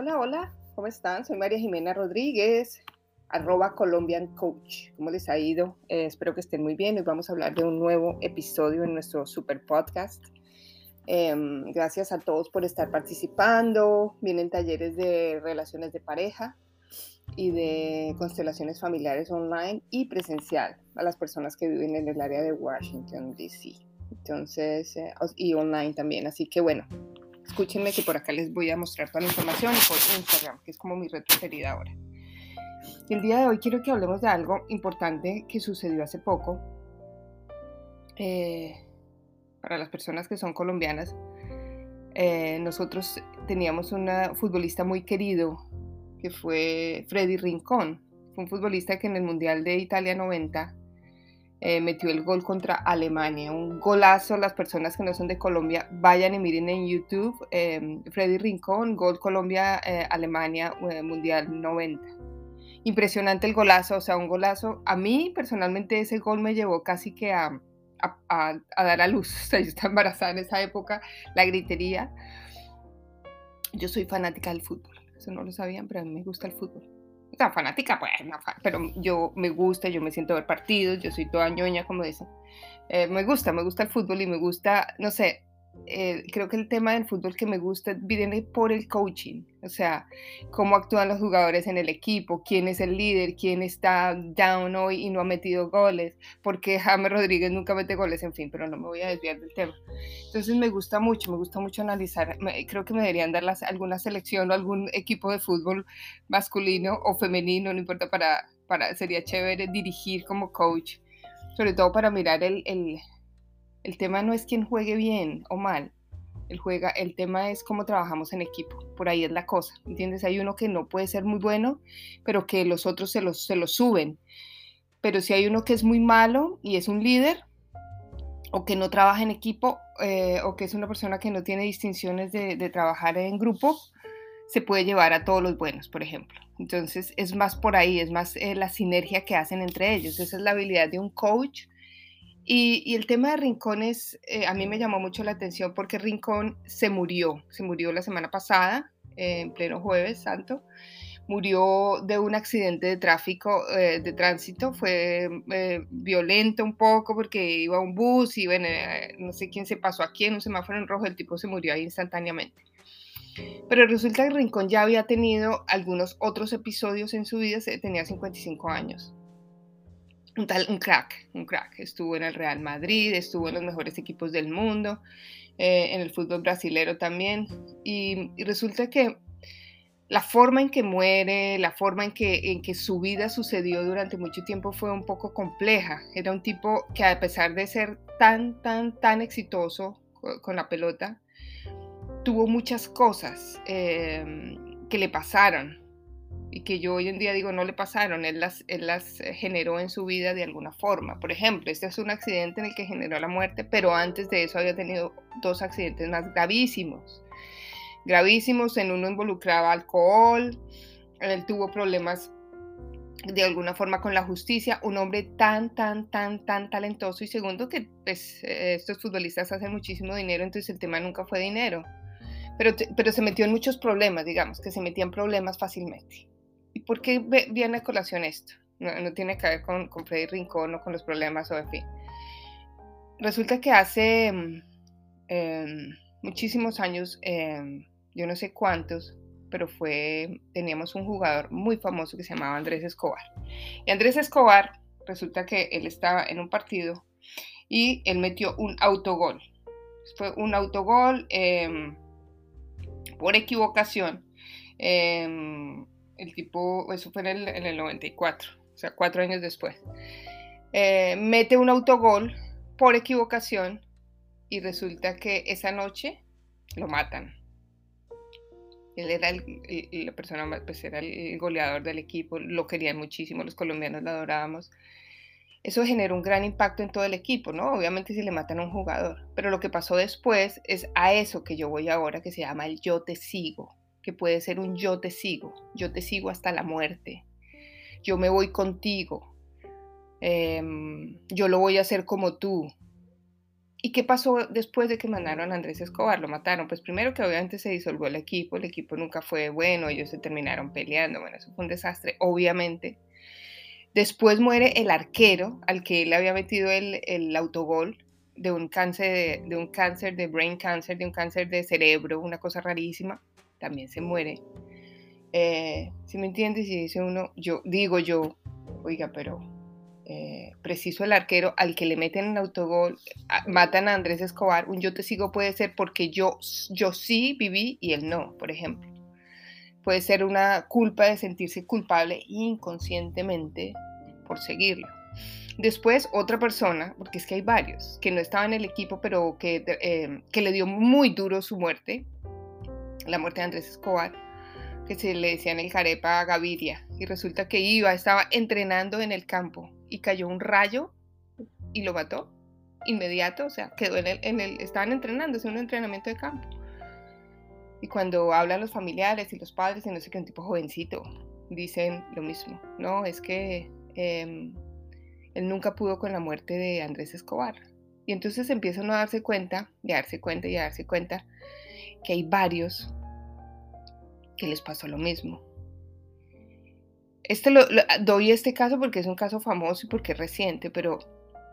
Hola, hola, ¿cómo están? Soy María Jimena Rodríguez, arroba Colombian Coach. ¿Cómo les ha ido? Eh, espero que estén muy bien. Hoy vamos a hablar de un nuevo episodio en nuestro super podcast. Em, gracias a todos por estar participando. Vienen talleres de relaciones de pareja y de constelaciones familiares online y presencial a las personas que viven en el área de Washington, D.C. Entonces, eh, y online también. Así que bueno, escúchenme que por acá les voy a mostrar toda la información por Instagram, que es como mi red preferida ahora. El día de hoy quiero que hablemos de algo importante que sucedió hace poco. Eh, para las personas que son colombianas, eh, nosotros teníamos un futbolista muy querido que fue Freddy Rincón. Fue un futbolista que en el Mundial de Italia 90 eh, metió el gol contra Alemania. Un golazo. Las personas que no son de Colombia, vayan y miren en YouTube. Eh, Freddy Rincón, gol Colombia-Alemania, eh, Mundial 90. Impresionante el golazo, o sea, un golazo. A mí personalmente ese gol me llevó casi que a, a dar a luz. O sea, yo estaba embarazada en esa época, la gritería. Yo soy fanática del fútbol, eso no lo sabían, pero a mí me gusta el fútbol fanática, pues, pero yo me gusta, yo me siento ver partidos, yo soy toda ñoña, como dicen. Eh, me gusta, me gusta el fútbol y me gusta, no sé, eh, creo que el tema del fútbol que me gusta viene por el coaching, o sea, cómo actúan los jugadores en el equipo, quién es el líder, quién está down hoy y no ha metido goles, porque James Rodríguez nunca mete goles, en fin, pero no me voy a desviar del tema. Entonces me gusta mucho, me gusta mucho analizar, creo que me deberían dar alguna selección o algún equipo de fútbol masculino o femenino, no importa, para, para sería chévere dirigir como coach, sobre todo para mirar el el tema no es quién juegue bien o mal. El, juega, el tema es cómo trabajamos en equipo. Por ahí es la cosa. ¿Entiendes? Hay uno que no puede ser muy bueno, pero que los otros se los, se los suben. Pero si hay uno que es muy malo y es un líder, o que no trabaja en equipo, eh, o que es una persona que no tiene distinciones de, trabajar en grupo, se puede llevar a todos los buenos, por ejemplo. Entonces es más por ahí, es más eh, la sinergia que hacen entre ellos. Esa es la habilidad de un coach y, el tema de Rincones eh, a mí me llamó mucho la atención porque Rincón se murió, se murió la semana pasada, en pleno jueves santo, murió de un accidente de tráfico, eh, de tránsito, fue eh, violento un poco porque iba un bus y bueno, no sé quién se pasó aquí en un semáforo en rojo, el tipo se murió ahí instantáneamente. Pero resulta que Rincón ya había tenido algunos otros episodios en su vida, tenía 55 años un, crack, un crack. Estuvo en el Real Madrid, estuvo en los mejores equipos del mundo, eh, en el fútbol brasilero también. Y, resulta que la forma en que muere, la forma en que, en que su vida sucedió durante mucho tiempo fue un poco compleja. Era un tipo que a pesar de ser tan, tan, tan exitoso con la pelota, tuvo muchas cosas eh, que le pasaron y que yo hoy en día digo no le pasaron, él las, eh, generó en su vida de alguna forma. Por ejemplo, este es un accidente en el que generó la muerte, pero antes de eso había tenido dos accidentes más gravísimos. Gravísimos, en uno involucraba alcohol, él tuvo problemas de alguna forma con la justicia, un hombre tan, tan, tan, tan talentoso y segundo que pues, eh, estos futbolistas hacen muchísimo dinero, entonces el tema nunca fue dinero. Pero, pero, se metió en muchos problemas, digamos, que se metían problemas fácilmente. ¿Y por qué viene a colación esto? No, tiene que ver con, Freddy Rincón o con los problemas o en fin. Resulta que hace mm, em, muchísimos años, em, yo no sé cuántos, pero fue, teníamos un jugador muy famoso que se llamaba Andrés Escobar. Y Andrés Escobar, resulta que él estaba en un partido y él metió un autogol. Fue un autogol em, por equivocación el tipo, eso fue en el, 94, o sea, cuatro años después, eh, mete un autogol por equivocación y resulta que esa noche lo matan. Él era el, la persona, pues era el goleador del equipo, lo querían muchísimo, los colombianos lo adorábamos. Eso generó un gran impacto en todo el equipo, ¿no? Obviamente si le matan a un jugador, pero lo que pasó después es a eso que yo voy ahora, que se llama el yo te sigo puede ser un yo te sigo, yo te sigo hasta la muerte, yo me voy contigo, em, yo lo voy a hacer como tú, ¿Y qué pasó después de que mandaron a Andrés Escobar? Lo mataron. Pues primero que obviamente se disolvió el equipo, el equipo nunca fue bueno, ellos se terminaron peleando, bueno, eso fue un desastre, obviamente. Después muere el arquero al que él había metido el, el autogol de un cáncer de, un cáncer de brain cancer, de un cáncer de cerebro, una cosa rarísima, también se muere. Eh, si me entiendes? Y dice uno, yo digo yo, oiga, pero eh, preciso el arquero al que le meten el autogol, matan a Andrés Escobar, un yo te sigo puede ser porque yo, yo sí viví y él no, por ejemplo. Puede ser una culpa de sentirse culpable inconscientemente por seguirlo. Después otra persona, porque es que hay varios, que no estaba en el equipo, pero que, eh, que le dio muy duro su muerte, la muerte de Andrés Escobar, que se le decía en el Carepa Gaviria, y resulta que iba, estaba entrenando en el campo y cayó un rayo y lo mató inmediato, o sea, quedó en el, en estaban entrenando, es un entrenamiento de campo. Y cuando hablan los familiares y los padres y no sé qué, un tipo jovencito, dicen lo mismo, no, es que em, él nunca pudo con la muerte de Andrés Escobar. Y entonces empiezan a darse cuenta, y a darse cuenta y a darse cuenta que hay varios que les pasó lo mismo. Este lo, doy este caso porque es un caso famoso y porque es reciente, pero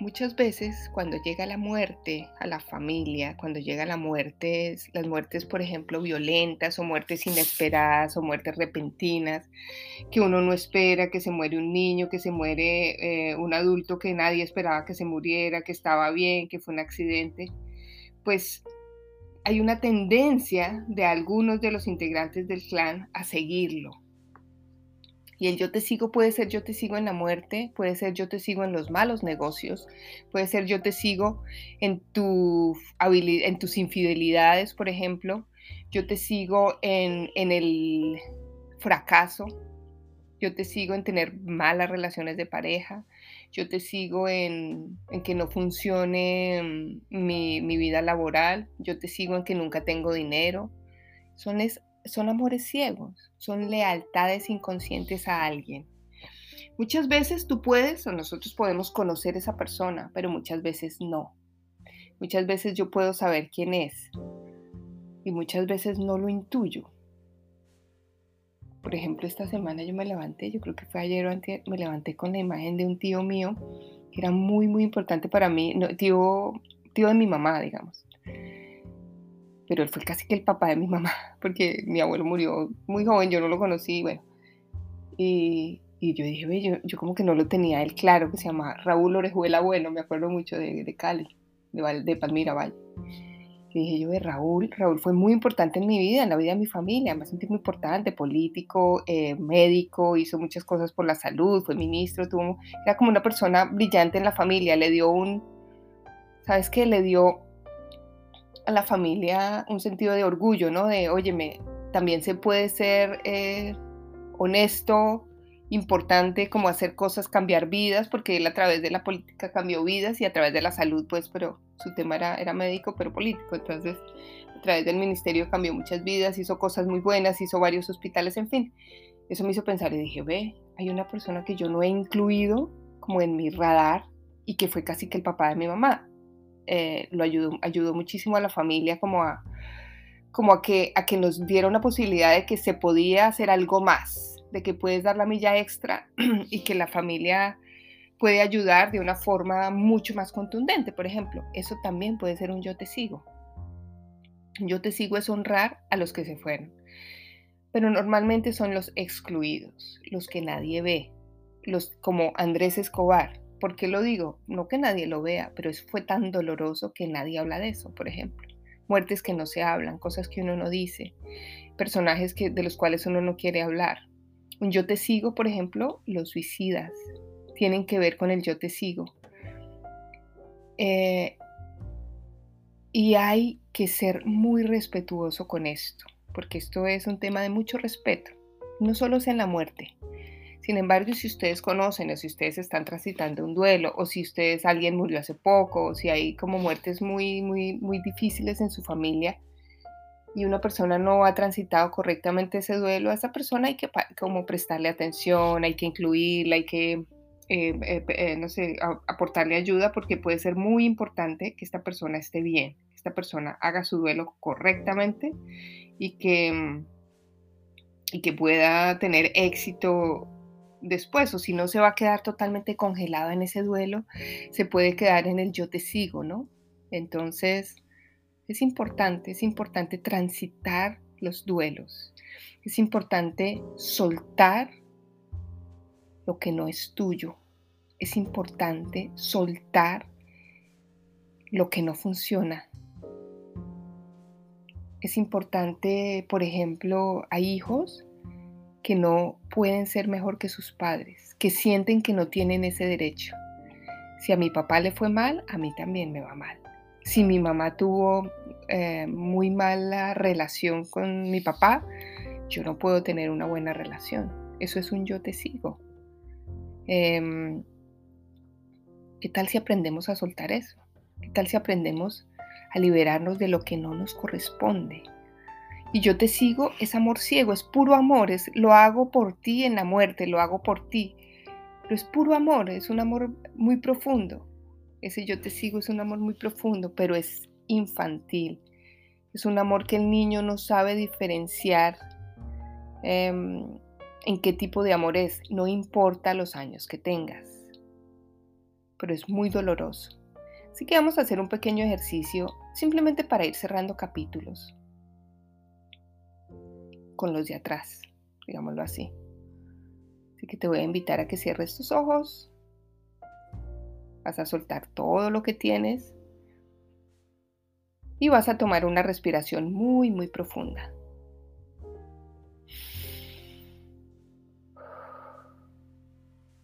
muchas veces cuando llega la muerte a la familia, cuando llega la muerte, las muertes, por ejemplo, violentas o muertes inesperadas o muertes repentinas, que uno no espera, que se muere un niño, que se muere eh, un adulto que nadie esperaba que se muriera, que estaba bien, que fue un accidente, pues hay una tendencia de algunos de los integrantes del clan a seguirlo. Y el yo te sigo puede ser yo te sigo en la muerte, puede ser yo te sigo en los malos negocios, puede ser yo te sigo en, tu en tus infidelidades, por ejemplo, yo te sigo en, el fracaso, yo te sigo en tener malas relaciones de pareja, yo te sigo en, que no funcione mm, mi, mi, vida laboral, yo te sigo en que nunca tengo dinero. Son es, son amores ciegos, son lealtades inconscientes a alguien. Muchas veces tú puedes o nosotros podemos conocer esa persona, pero muchas veces no. Muchas veces yo puedo saber quién es y muchas veces no lo intuyo. Por ejemplo, esta semana yo me levanté, yo creo que fue ayer o antes, me levanté con la imagen de un tío mío que era muy, muy importante para mí, tío, tío de mi mamá, digamos pero él fue casi que el papá de mi mamá, porque mi abuelo murió muy joven, yo no lo conocí, bueno. Y, y yo dije, yo, yo, como que no lo tenía él claro, que se llama Raúl Orejuela Bueno, me acuerdo mucho de, de Cali, de, de Palmira Valle. Dije yo, de Raúl, Raúl fue muy importante en mi vida, en la vida de mi familia, me sentí muy importante, político, eh, médico, hizo muchas cosas por la salud, fue ministro, tuvo, era como una persona brillante en la familia, le dio un, ¿sabes qué? Le dio a la familia un sentido de orgullo, ¿no? De, óyeme, también se puede ser eh, honesto, importante, como hacer cosas, cambiar vidas, porque él a través de la política cambió vidas y a través de la salud, pues, pero su tema era, era médico, pero político. Entonces, a través del ministerio cambió muchas vidas, hizo cosas muy buenas, hizo varios hospitales, en fin. Eso me hizo pensar y dije, ve, hay una persona que yo no he incluido como en mi radar y que fue casi que el papá de mi mamá. Eh, lo ayudó, ayudó muchísimo a la familia como a, como a que, a que nos diera una posibilidad de que se podía hacer algo más, de que puedes dar la milla extra y que la familia puede ayudar de una forma mucho más contundente. Por ejemplo, eso también puede ser un yo te sigo. Yo te sigo es honrar a los que se fueron, pero normalmente son los excluidos, los que nadie ve, los como Andrés Escobar, ¿Por qué lo digo? No que nadie lo vea, pero fue tan doloroso que nadie habla de eso, por ejemplo. Muertes que no se hablan, cosas que uno no dice, personajes que, de los cuales uno no quiere hablar. Un yo te sigo, por ejemplo, los suicidas tienen que ver con el yo te sigo. Eh, y hay que ser muy respetuoso con esto, porque esto es un tema de mucho respeto, no solo es en la muerte, sin embargo, si ustedes conocen o si ustedes están transitando un duelo o si ustedes alguien murió hace poco o si hay como muertes muy muy muy difíciles en su familia y una persona no ha transitado correctamente ese duelo, a esa persona hay que como prestarle atención, hay que incluirla, hay que eh, no sé, aportarle ayuda porque puede ser muy importante que esta persona esté bien, que esta persona haga su duelo correctamente y que, mm, y que pueda tener éxito después, o si no se va a quedar totalmente congelado en ese duelo, se puede quedar en el yo te sigo, ¿no? Entonces, es importante, es importante transitar los duelos, es importante soltar lo que no es tuyo, es importante soltar lo que no funciona. Es importante, por ejemplo, hay hijos que no pueden ser mejor que sus padres, que sienten que no tienen ese derecho. Si a mi papá le fue mal, a mí también me va mal. Si mi mamá tuvo eh, muy mala relación con mi papá, yo no puedo tener una buena relación. Eso es un yo te sigo. Em, ¿Qué tal si aprendemos a soltar eso? ¿Qué tal si aprendemos a liberarnos de lo que no nos corresponde? y yo te sigo, es amor ciego, es puro amor, es lo hago por ti en la muerte, lo hago por ti. Pero es puro amor, es un amor muy profundo. Ese yo te sigo es un amor muy profundo, pero es infantil. Es un amor que el niño no sabe diferenciar em, en qué tipo de amor es. No importa los años que tengas, pero es muy doloroso. Así que vamos a hacer un pequeño ejercicio simplemente para ir cerrando capítulos con los de atrás, digámoslo así. Así que te voy a invitar a que cierres tus ojos. Vas a soltar todo lo que tienes. Y vas a tomar una respiración muy, muy profunda.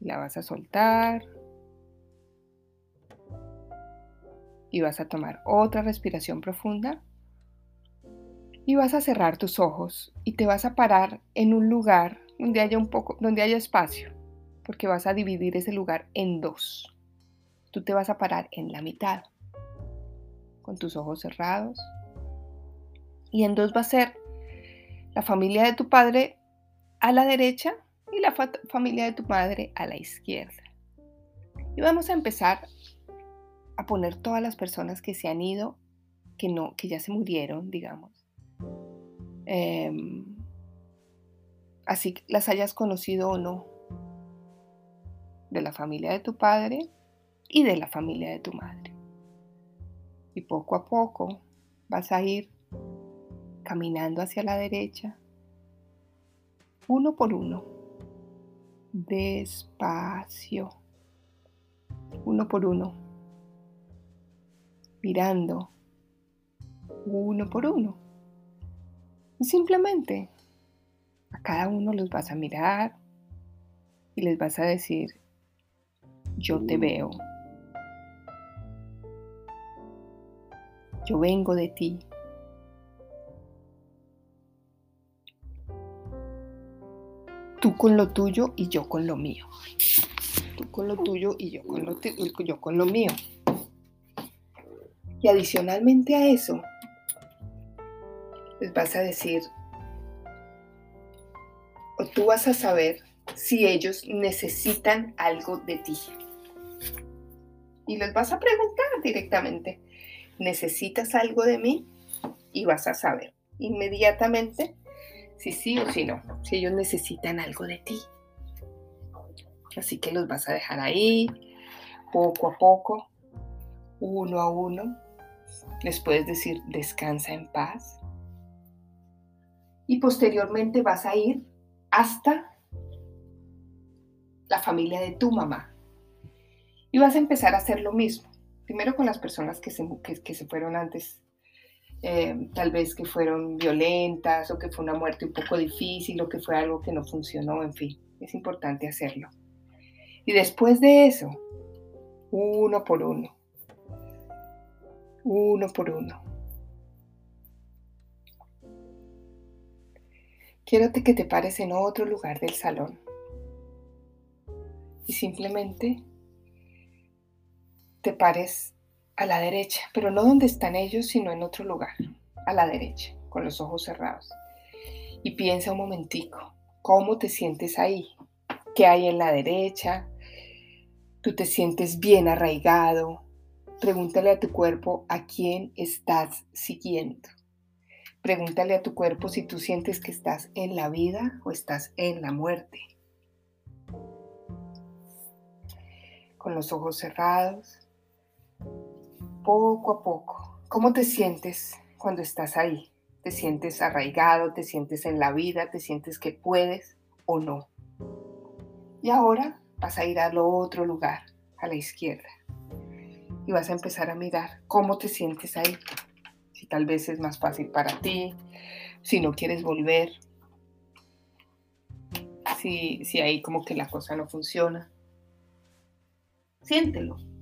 La vas a soltar. Y vas a tomar otra respiración profunda y vas a cerrar tus ojos y te vas a parar en un lugar donde haya un poco, donde haya espacio, porque vas a dividir ese lugar en dos. Tú te vas a parar en la mitad, con tus ojos cerrados. Y en dos va a ser la familia de tu padre a la derecha y la familia de tu madre a la izquierda. Y vamos a empezar a poner todas las personas que se han ido, que no, que ya se murieron, digamos, Em, así las hayas conocido o no, de la familia de tu padre y de la familia de tu madre. Y poco a poco vas a ir caminando hacia la derecha, uno por uno, despacio, uno por uno, mirando, uno por uno y simplemente a cada uno los vas a mirar y les vas a decir, yo te veo. Yo vengo de ti. Tú con lo tuyo y yo con lo mío. Tú con lo tuyo y yo con lo, yo con lo mío. Y adicionalmente a eso, les vas a decir, o tú vas a saber si ellos necesitan algo de ti. Y les vas a preguntar directamente, ¿necesitas algo de mí? Y vas a saber inmediatamente si sí o si no, si ellos necesitan algo de ti. Así que los vas a dejar ahí, poco a poco, uno a uno. Les puedes decir, descansa en paz y posteriormente vas a ir hasta la familia de tu mamá. Y vas a empezar a hacer lo mismo. Primero con las personas que se, que, se fueron antes, eh, tal vez que fueron violentas o que fue una muerte un poco difícil o que fue algo que no funcionó, en fin, es importante hacerlo. Y después de eso, uno por uno, uno por uno, quiero que te pares en otro lugar del salón y simplemente te pares a la derecha, pero no donde están ellos, sino en otro lugar, a la derecha, con los ojos cerrados. Y piensa un momentico, ¿cómo te sientes ahí? ¿Qué hay en la derecha? Tú te sientes bien arraigado. Pregúntale a tu cuerpo a quién estás siguiendo. Pregúntale a tu cuerpo si tú sientes que estás en la vida o estás en la muerte. Con los ojos cerrados, poco a poco, ¿cómo te sientes cuando estás ahí? ¿Te sientes arraigado? ¿Te sientes en la vida? ¿Te sientes que puedes o no? Y ahora vas a ir al otro lugar, a la izquierda. Y vas a empezar a mirar cómo te sientes ahí. Si tal vez es más fácil para ti, si no quieres volver, si, si ahí como que la cosa no funciona. Siéntelo.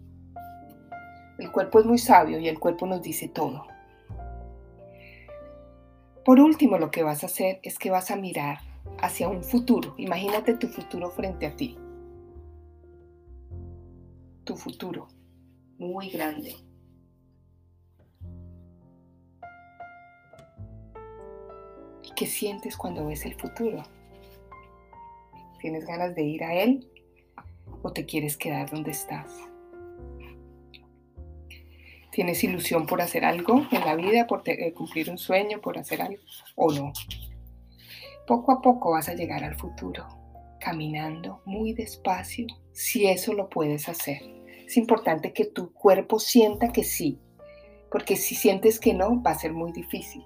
El cuerpo es muy sabio y el cuerpo nos dice todo. Por último, lo que vas a hacer es que vas a mirar hacia un futuro. Imagínate tu futuro frente a ti. Tu futuro, muy grande. ¿Y qué sientes cuando ves el futuro? ¿Tienes ganas de ir a él o te quieres quedar donde estás? ¿Tienes ilusión por hacer algo en la vida, por eh, cumplir un sueño, por hacer algo o no? Poco a poco vas a llegar al futuro, caminando muy despacio, si eso lo puedes hacer. Es importante que tu cuerpo sienta que sí, porque si sientes que no, va a ser muy difícil.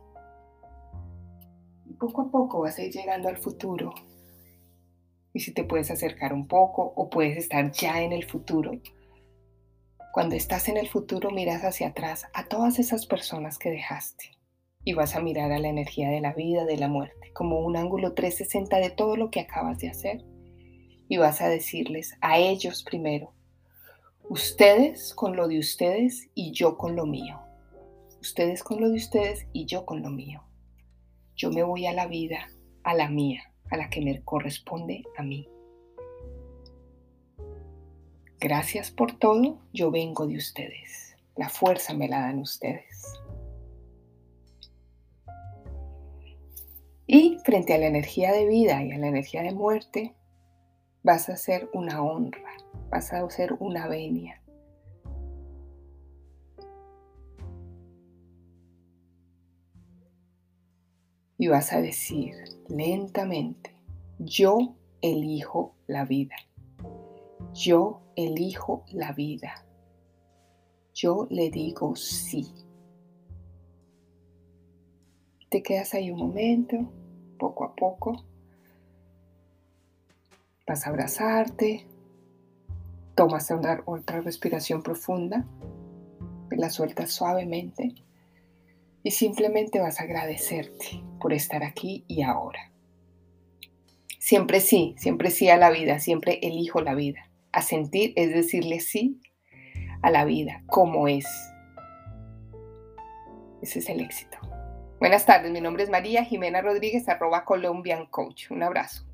poco a poco vas a ir llegando al futuro. Y si te puedes acercar un poco o puedes estar ya en el futuro, cuando estás en el futuro miras hacia atrás a todas esas personas que dejaste y vas a mirar a la energía de la vida, de la muerte, como un ángulo 360 de todo lo que acabas de hacer y vas a decirles a ellos primero, ustedes con lo de ustedes y yo con lo mío. Ustedes con lo de ustedes y yo con lo mío. Yo me voy a la vida, a la mía, a la que me corresponde a mí. Gracias por todo, yo vengo de ustedes. La fuerza me la dan ustedes. Y frente a la energía de vida y a la energía de muerte, vas a hacer una honra, vas a hacer una venia. Y vas a decir lentamente, yo elijo la vida. Yo elijo la vida. Yo le digo sí. Te quedas ahí un momento, poco a poco. Vas a abrazarte. Tomas otra respiración profunda. La sueltas suavemente. Y simplemente vas a agradecerte por estar aquí y ahora. Siempre sí, siempre sí a la vida, siempre elijo la vida a sentir es decirle sí a la vida como es. Ese es el éxito. Buenas tardes, mi nombre es María Jimena Rodríguez, arroba Colombian Coach. Un abrazo.